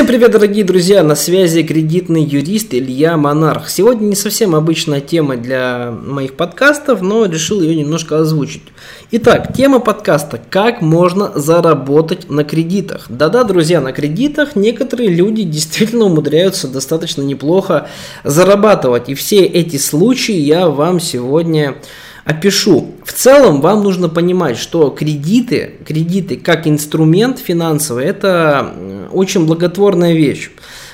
Всем привет, дорогие друзья! На связи кредитный юрист Илья Монарх. Сегодня не совсем обычная тема для моих подкастов, но решил ее немножко озвучить. Итак, тема подкаста «Как можно заработать на кредитах?» Да-да, друзья, на кредитах некоторые люди действительно умудряются достаточно неплохо зарабатывать. И все эти случаи я вам сегодня опишу. В целом вам нужно понимать, что кредиты, кредиты как инструмент финансовый, это очень благотворная вещь.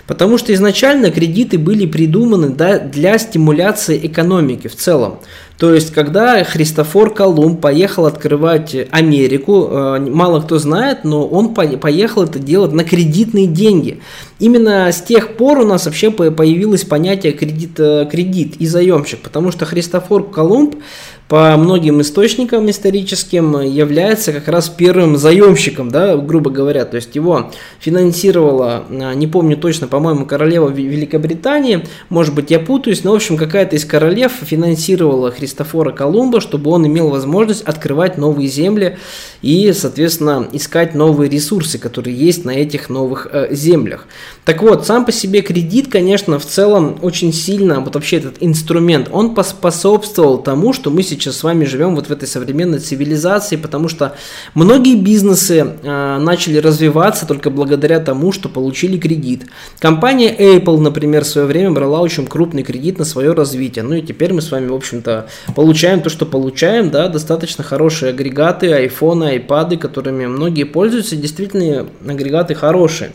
Потому что изначально кредиты были придуманы да, для стимуляции экономики в целом. То есть, когда Христофор Колумб поехал открывать Америку, э, мало кто знает, но он поехал это делать на кредитные деньги. Именно с тех пор у нас вообще появилось понятие кредит, э, кредит и заемщик, потому что Христофор Колумб по многим источникам историческим является как раз первым заемщиком, да, грубо говоря. То есть его финансировала, а, не помню точно, по-моему, королева Великобритании, может быть, я путаюсь, но, в общем, какая-то из королев финансировала Христофора Колумба, чтобы он имел возможность открывать новые земли и, соответственно, искать новые ресурсы, которые есть на этих новых э, землях. Так вот, сам по себе кредит, конечно, в целом очень сильно, вот вообще этот инструмент, он поспособствовал тому, что мы сейчас сейчас с вами живем вот в этой современной цивилизации, потому что многие бизнесы э, начали развиваться только благодаря тому, что получили кредит. Компания Apple, например, в свое время брала очень крупный кредит на свое развитие. Ну и теперь мы с вами, в общем-то, получаем то, что получаем, да, достаточно хорошие агрегаты, айфоны, айпады, которыми многие пользуются, действительно агрегаты хорошие.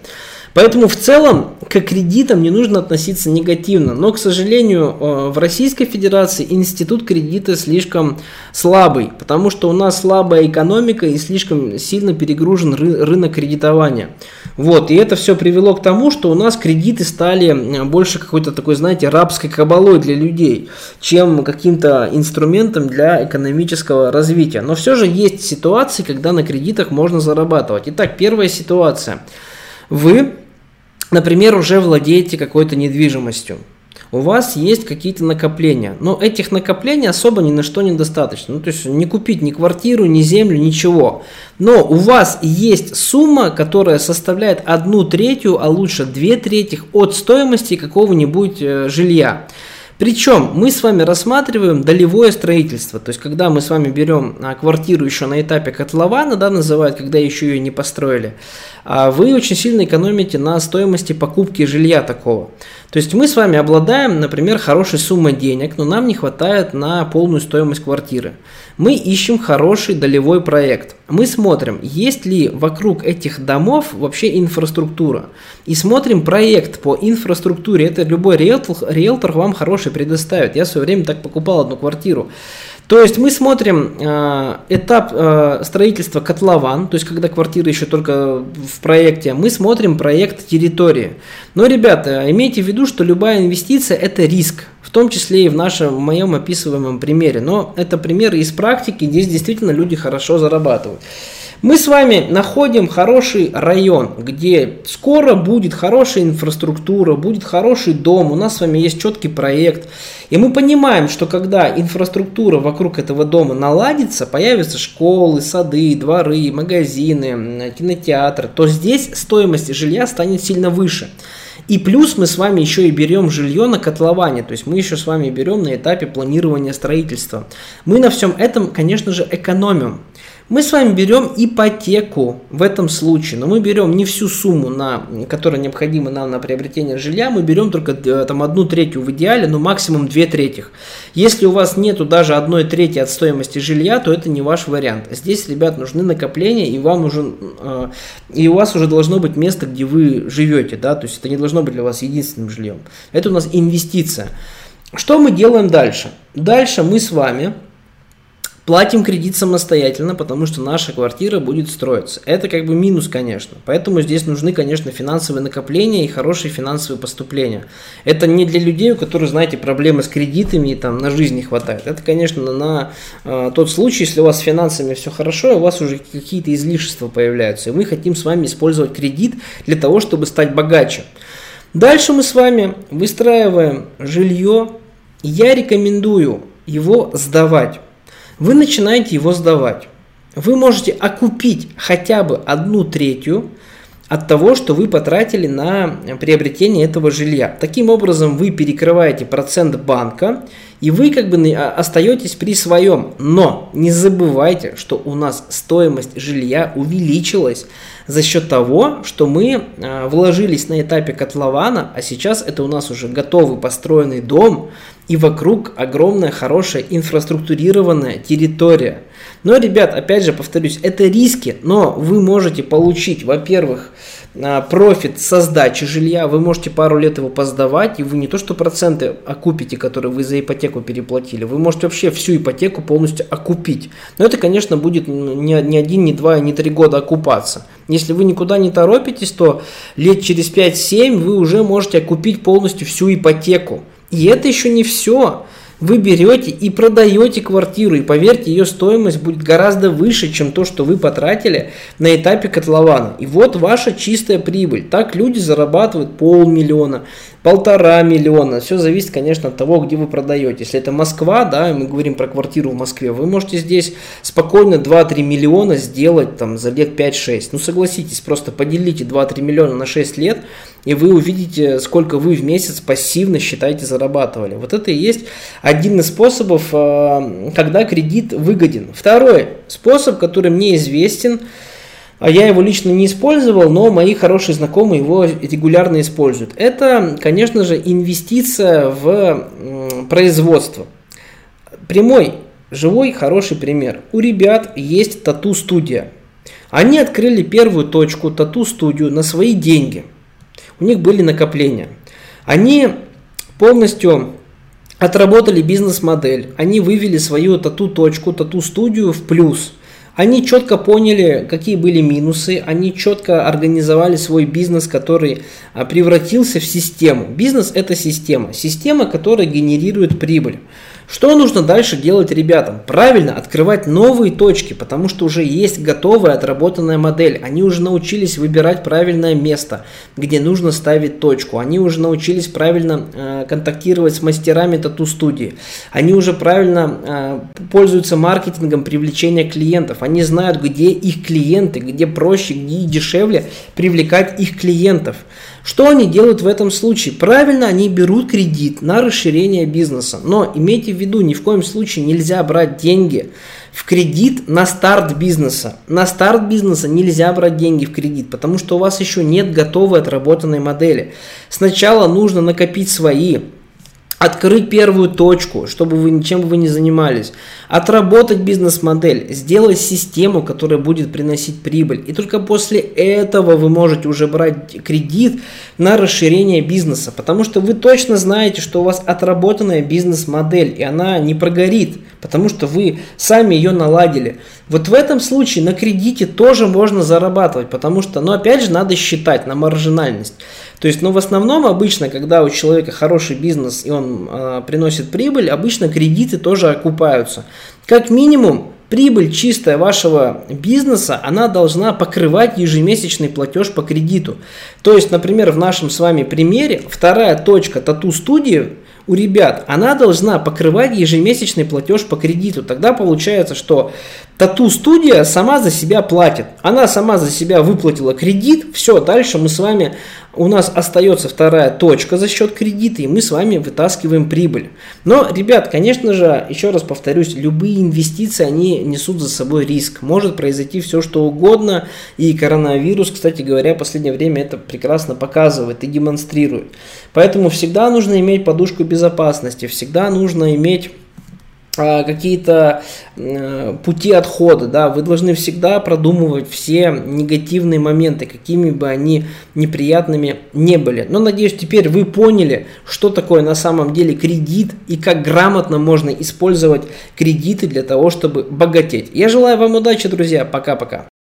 Поэтому в целом к кредитам не нужно относиться негативно. Но, к сожалению, э, в Российской Федерации институт кредита слишком слабый, потому что у нас слабая экономика и слишком сильно перегружен рынок кредитования. Вот, и это все привело к тому, что у нас кредиты стали больше какой-то такой, знаете, рабской кабалой для людей, чем каким-то инструментом для экономического развития. Но все же есть ситуации, когда на кредитах можно зарабатывать. Итак, первая ситуация. Вы например, уже владеете какой-то недвижимостью, у вас есть какие-то накопления, но этих накоплений особо ни на что не достаточно. Ну, то есть не купить ни квартиру, ни землю, ничего. Но у вас есть сумма, которая составляет одну третью, а лучше две трети от стоимости какого-нибудь э, жилья. Причем мы с вами рассматриваем долевое строительство, то есть когда мы с вами берем а, квартиру еще на этапе котлована, да, называют, когда еще ее не построили, а вы очень сильно экономите на стоимости покупки жилья такого. То есть мы с вами обладаем, например, хорошей суммой денег, но нам не хватает на полную стоимость квартиры. Мы ищем хороший долевой проект. Мы смотрим, есть ли вокруг этих домов вообще инфраструктура. И смотрим проект по инфраструктуре. Это любой риэлтор, риэлтор вам хороший предоставит. Я в свое время так покупал одну квартиру. То есть мы смотрим э, этап э, строительства котлован, то есть когда квартира еще только в проекте, мы смотрим проект территории. Но, ребята, имейте в виду, что любая инвестиция это риск, в том числе и в нашем, в моем описываемом примере. Но это примеры из практики, здесь действительно люди хорошо зарабатывают. Мы с вами находим хороший район, где скоро будет хорошая инфраструктура, будет хороший дом, у нас с вами есть четкий проект. И мы понимаем, что когда инфраструктура вокруг этого дома наладится, появятся школы, сады, дворы, магазины, кинотеатры, то здесь стоимость жилья станет сильно выше. И плюс мы с вами еще и берем жилье на котловане, то есть мы еще с вами берем на этапе планирования строительства. Мы на всем этом, конечно же, экономим. Мы с вами берем ипотеку в этом случае, но мы берем не всю сумму, на, которая необходима нам на приобретение жилья, мы берем только э, там, одну третью в идеале, но максимум две третьих. Если у вас нету даже одной трети от стоимости жилья, то это не ваш вариант. Здесь, ребят, нужны накопления, и вам нужен, э, и у вас уже должно быть место, где вы живете, да, то есть это не должно быть для вас единственным жильем. Это у нас инвестиция. Что мы делаем дальше? Дальше мы с вами Платим кредит самостоятельно, потому что наша квартира будет строиться. Это как бы минус, конечно. Поэтому здесь нужны, конечно, финансовые накопления и хорошие финансовые поступления. Это не для людей, у которых, знаете, проблемы с кредитами и там на жизнь не хватает. Это, конечно, на э, тот случай, если у вас с финансами все хорошо, у вас уже какие-то излишества появляются. И мы хотим с вами использовать кредит для того, чтобы стать богаче. Дальше мы с вами выстраиваем жилье. Я рекомендую его сдавать вы начинаете его сдавать. Вы можете окупить хотя бы одну третью, от того, что вы потратили на приобретение этого жилья. Таким образом, вы перекрываете процент банка, и вы как бы а, остаетесь при своем. Но не забывайте, что у нас стоимость жилья увеличилась за счет того, что мы а, вложились на этапе котлована, а сейчас это у нас уже готовый построенный дом, и вокруг огромная хорошая инфраструктурированная территория. Но, ребят, опять же повторюсь, это риски, но вы можете получить, во-первых, а, профит со сдачи жилья, вы можете пару лет его поздавать, и вы не то что проценты окупите, которые вы за ипотеку переплатили, вы можете вообще всю ипотеку полностью окупить. Но это, конечно, будет не, не один, не два, не три года окупаться. Если вы никуда не торопитесь, то лет через 5-7 вы уже можете окупить полностью всю ипотеку. И это еще не все вы берете и продаете квартиру, и поверьте, ее стоимость будет гораздо выше, чем то, что вы потратили на этапе котлована. И вот ваша чистая прибыль. Так люди зарабатывают полмиллиона, полтора миллиона. Все зависит, конечно, от того, где вы продаете. Если это Москва, да, и мы говорим про квартиру в Москве, вы можете здесь спокойно 2-3 миллиона сделать там за лет 5-6. Ну согласитесь, просто поделите 2-3 миллиона на 6 лет, и вы увидите, сколько вы в месяц пассивно, считаете, зарабатывали. Вот это и есть один из способов, э, когда кредит выгоден. Второй способ, который мне известен, я его лично не использовал, но мои хорошие знакомые его регулярно используют. Это, конечно же, инвестиция в производство. Прямой, живой, хороший пример. У ребят есть тату-студия. Они открыли первую точку, тату-студию, на свои деньги – у них были накопления. Они полностью отработали бизнес-модель, они вывели свою тату-точку, тату-студию в плюс. Они четко поняли, какие были минусы, они четко организовали свой бизнес, который а, превратился в систему. Бизнес это система, система, которая генерирует прибыль. Что нужно дальше делать ребятам? Правильно, открывать новые точки, потому что уже есть готовая отработанная модель. Они уже научились выбирать правильное место, где нужно ставить точку. Они уже научились правильно э, контактировать с мастерами тату-студии. Они уже правильно э, пользуются маркетингом привлечения клиентов. Они знают, где их клиенты, где проще, где дешевле привлекать их клиентов. Что они делают в этом случае? Правильно, они берут кредит на расширение бизнеса. Но имейте в виду, ни в коем случае нельзя брать деньги в кредит на старт бизнеса. На старт бизнеса нельзя брать деньги в кредит, потому что у вас еще нет готовой отработанной модели. Сначала нужно накопить свои открыть первую точку, чтобы вы ничем вы не занимались, отработать бизнес-модель, сделать систему, которая будет приносить прибыль. И только после этого вы можете уже брать кредит на расширение бизнеса, потому что вы точно знаете, что у вас отработанная бизнес-модель, и она не прогорит, потому что вы сами ее наладили. Вот в этом случае на кредите тоже можно зарабатывать, потому что, ну опять же, надо считать на маржинальность. То есть, ну, в основном обычно, когда у человека хороший бизнес и он э, приносит прибыль, обычно кредиты тоже окупаются. Как минимум, прибыль чистая вашего бизнеса, она должна покрывать ежемесячный платеж по кредиту. То есть, например, в нашем с вами примере, вторая точка тату-студии у ребят, она должна покрывать ежемесячный платеж по кредиту. Тогда получается, что тату-студия сама за себя платит. Она сама за себя выплатила кредит. Все, дальше мы с вами, у нас остается вторая точка за счет кредита, и мы с вами вытаскиваем прибыль. Но, ребят, конечно же, еще раз повторюсь, любые инвестиции, они несут за собой риск. Может произойти все, что угодно, и коронавирус, кстати говоря, в последнее время это прекрасно показывает и демонстрирует. Поэтому всегда нужно иметь подушку безопасности, всегда нужно иметь какие-то э, пути отхода, да, вы должны всегда продумывать все негативные моменты, какими бы они неприятными не были. Но надеюсь, теперь вы поняли, что такое на самом деле кредит и как грамотно можно использовать кредиты для того, чтобы богатеть. Я желаю вам удачи, друзья. Пока-пока.